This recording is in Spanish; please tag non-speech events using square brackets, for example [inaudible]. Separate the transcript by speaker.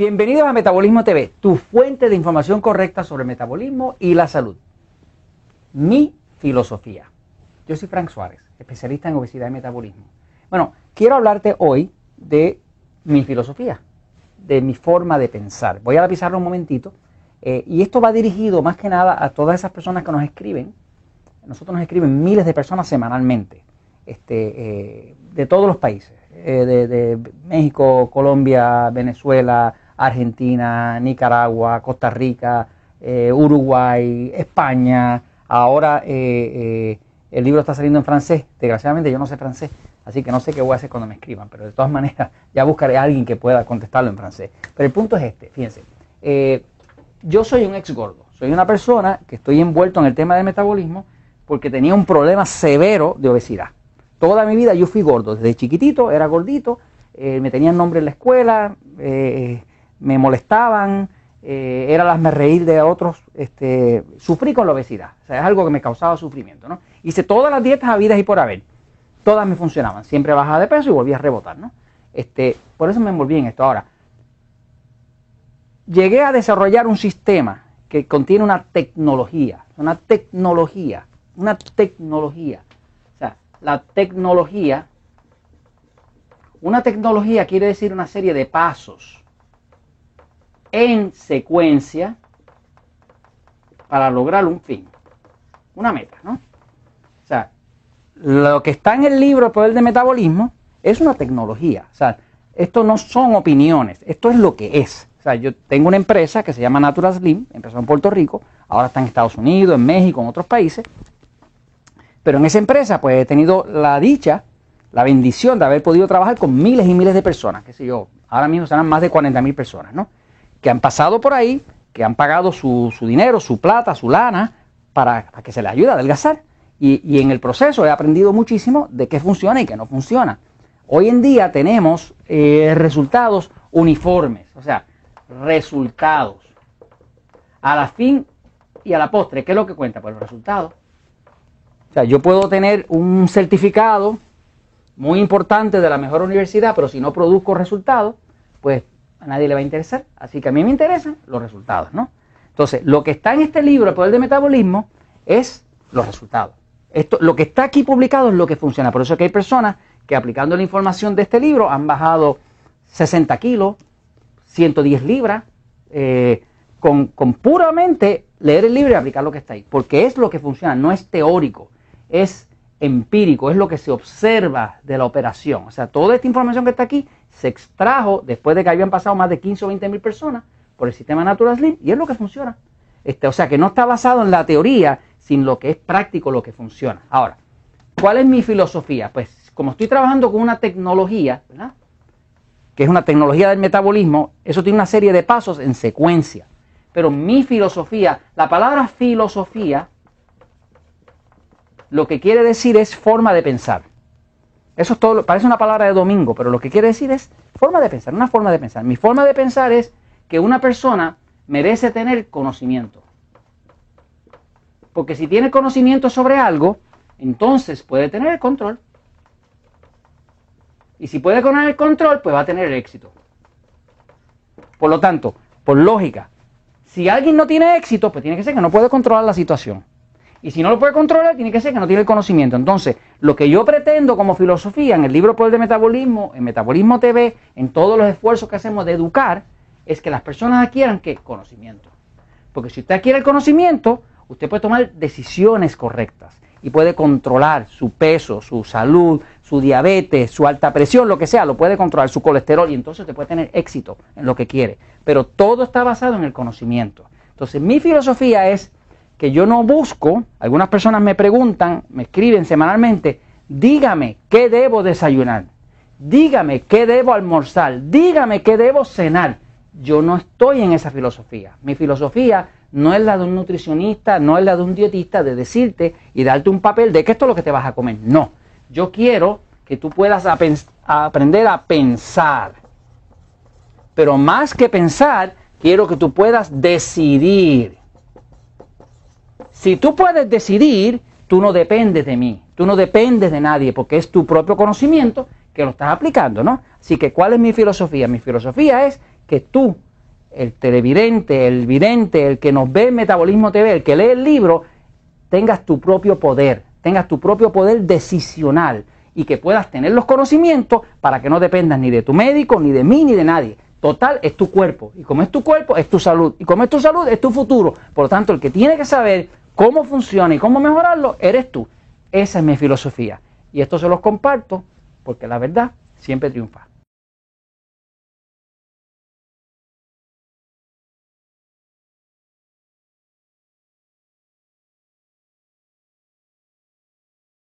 Speaker 1: Bienvenidos a Metabolismo TV, tu fuente de información correcta sobre el metabolismo y la salud. Mi filosofía. Yo soy Frank Suárez, especialista en obesidad y metabolismo. Bueno, quiero hablarte hoy de mi filosofía, de mi forma de pensar. Voy a la un momentito. Eh, y esto va dirigido más que nada a todas esas personas que nos escriben. Nosotros nos escriben miles de personas semanalmente, este, eh, de todos los países, eh, de, México, Colombia, Venezuela, Argentina, Nicaragua, Costa Rica, Uruguay, España. Ahora el libro está saliendo en francés. Desgraciadamente yo no sé francés, Así que no sé qué voy a hacer cuando me escriban, pero de todas [laughs] maneras ya buscaré a alguien que pueda contestarlo en francés. Pero el punto es este, fíjense. Eh, yo soy un ex gordo, soy una persona que estoy envuelto en el tema del metabolismo porque tenía un problema severo de obesidad. Toda mi vida yo fui gordo, desde chiquitito era gordito, eh, me tenían nombre en la escuela, eh, me molestaban, era las me reír de otros, este, sufrí con la obesidad, o sea, es algo que me causaba sufrimiento. ¿no? Hice todas las dietas habidas y por haber todas me funcionaban. Siempre bajaba de peso y volvía a rebotar, ¿no? Este, por eso me envolví en esto. Ahora, llegué a desarrollar un sistema que contiene una tecnología, una tecnología, una tecnología. O sea, la tecnología, una tecnología quiere decir una serie de pasos en secuencia para lograr un fin, una meta, ¿no? O sea, lo que está en el libro El Poder de Metabolismo es una tecnología. O sea, esto no son opiniones, esto es lo que es. O sea, yo tengo una empresa que se llama Natural Slim, empezó en Puerto Rico, ahora está en Estados Unidos, en México, en otros países. Pero en esa empresa, pues he tenido la dicha, la bendición de haber podido trabajar con miles y miles de personas, qué sé yo, ahora mismo serán más de 40 mil personas, ¿no? Que han pasado por ahí, que han pagado su, dinero, su plata, su lana, para, que se les ayude a adelgazar. Y, en el proceso he aprendido muchísimo de qué funciona y qué no funciona. Hoy en día tenemos eh, resultados uniformes, o sea, resultados. A la fin y a la postre, ¿qué es lo que cuenta? Pues los resultados. O sea, yo puedo tener un certificado muy importante de la mejor universidad, pero si no produzco resultados, pues a nadie le va a interesar. Así que a mí me interesan los resultados, ¿no? Entonces, lo que está en este libro, El Poder del Metabolismo, es los resultados. Esto, lo que está aquí publicado es lo que funciona. Por eso es que hay personas que aplicando la información de este libro han bajado 60 kilos, 110 libras, eh, con, con, puramente leer el libro y aplicar lo que está ahí. Porque es lo que funciona, no es teórico, es empírico, es lo que se observa de la operación. O sea, toda esta información que está aquí se extrajo después de que habían pasado más de 15 o 20 mil personas por el sistema Natural Slim y es lo que funciona. Este, o sea, que no está basado en la teoría sin lo que es práctico, lo que funciona. Ahora, ¿cuál es mi filosofía? Pues como estoy trabajando con una tecnología, ¿verdad? que es una tecnología del metabolismo, eso tiene una serie de pasos en secuencia. Pero mi filosofía, la palabra filosofía, lo que quiere decir es forma de pensar. Eso es todo, parece una palabra de domingo, pero lo que quiere decir es forma de pensar, una forma de pensar. Mi forma de pensar es que una persona merece tener conocimiento. Porque si tiene conocimiento sobre algo, entonces puede tener el control. Y si puede tener el control, pues va a tener el éxito. Por lo tanto, por lógica, si alguien no tiene éxito, pues tiene que ser que no puede controlar la situación. Y si no lo puede controlar, tiene que ser que no tiene el conocimiento. Entonces, lo que yo pretendo como filosofía en el libro Poder de Metabolismo, en Metabolismo TV, en todos los esfuerzos que hacemos de educar, es que las personas adquieran qué? Conocimiento. Porque si usted adquiere el conocimiento, usted puede tomar decisiones correctas y puede controlar su peso, su salud, su diabetes, su alta presión, lo que sea, lo puede controlar, su colesterol y entonces usted puede tener éxito en lo que quiere. Pero todo está basado en el conocimiento. Entonces mi filosofía es que yo no busco, algunas personas me preguntan, me escriben semanalmente, dígame qué debo desayunar, dígame qué debo almorzar, dígame qué debo cenar. Yo no estoy en esa filosofía. Mi filosofía no es la de un nutricionista, no es la de un dietista de decirte y darte un papel de que esto es lo que te vas a comer. No, yo quiero que tú puedas aprender a pensar. Pero más que pensar, quiero que tú puedas decidir. Si tú puedes decidir, tú no dependes de mí, tú no dependes de nadie, porque es tu propio conocimiento que lo estás aplicando, ¿no? Así que, ¿cuál es mi filosofía? Mi filosofía es que tú el televidente, el vidente, el que nos ve en Metabolismo TV, el que lee el libro, tengas tu propio poder, tengas tu propio poder decisional y que puedas tener los conocimientos para que no dependas ni de tu médico, ni de mí, ni de nadie. Total, es tu cuerpo. Y como es tu cuerpo, es tu salud. Y como es tu salud, es tu futuro. Por lo tanto, el que tiene que saber cómo funciona y cómo mejorarlo, eres tú. Esa es mi filosofía. Y esto se los comparto porque la verdad siempre triunfa.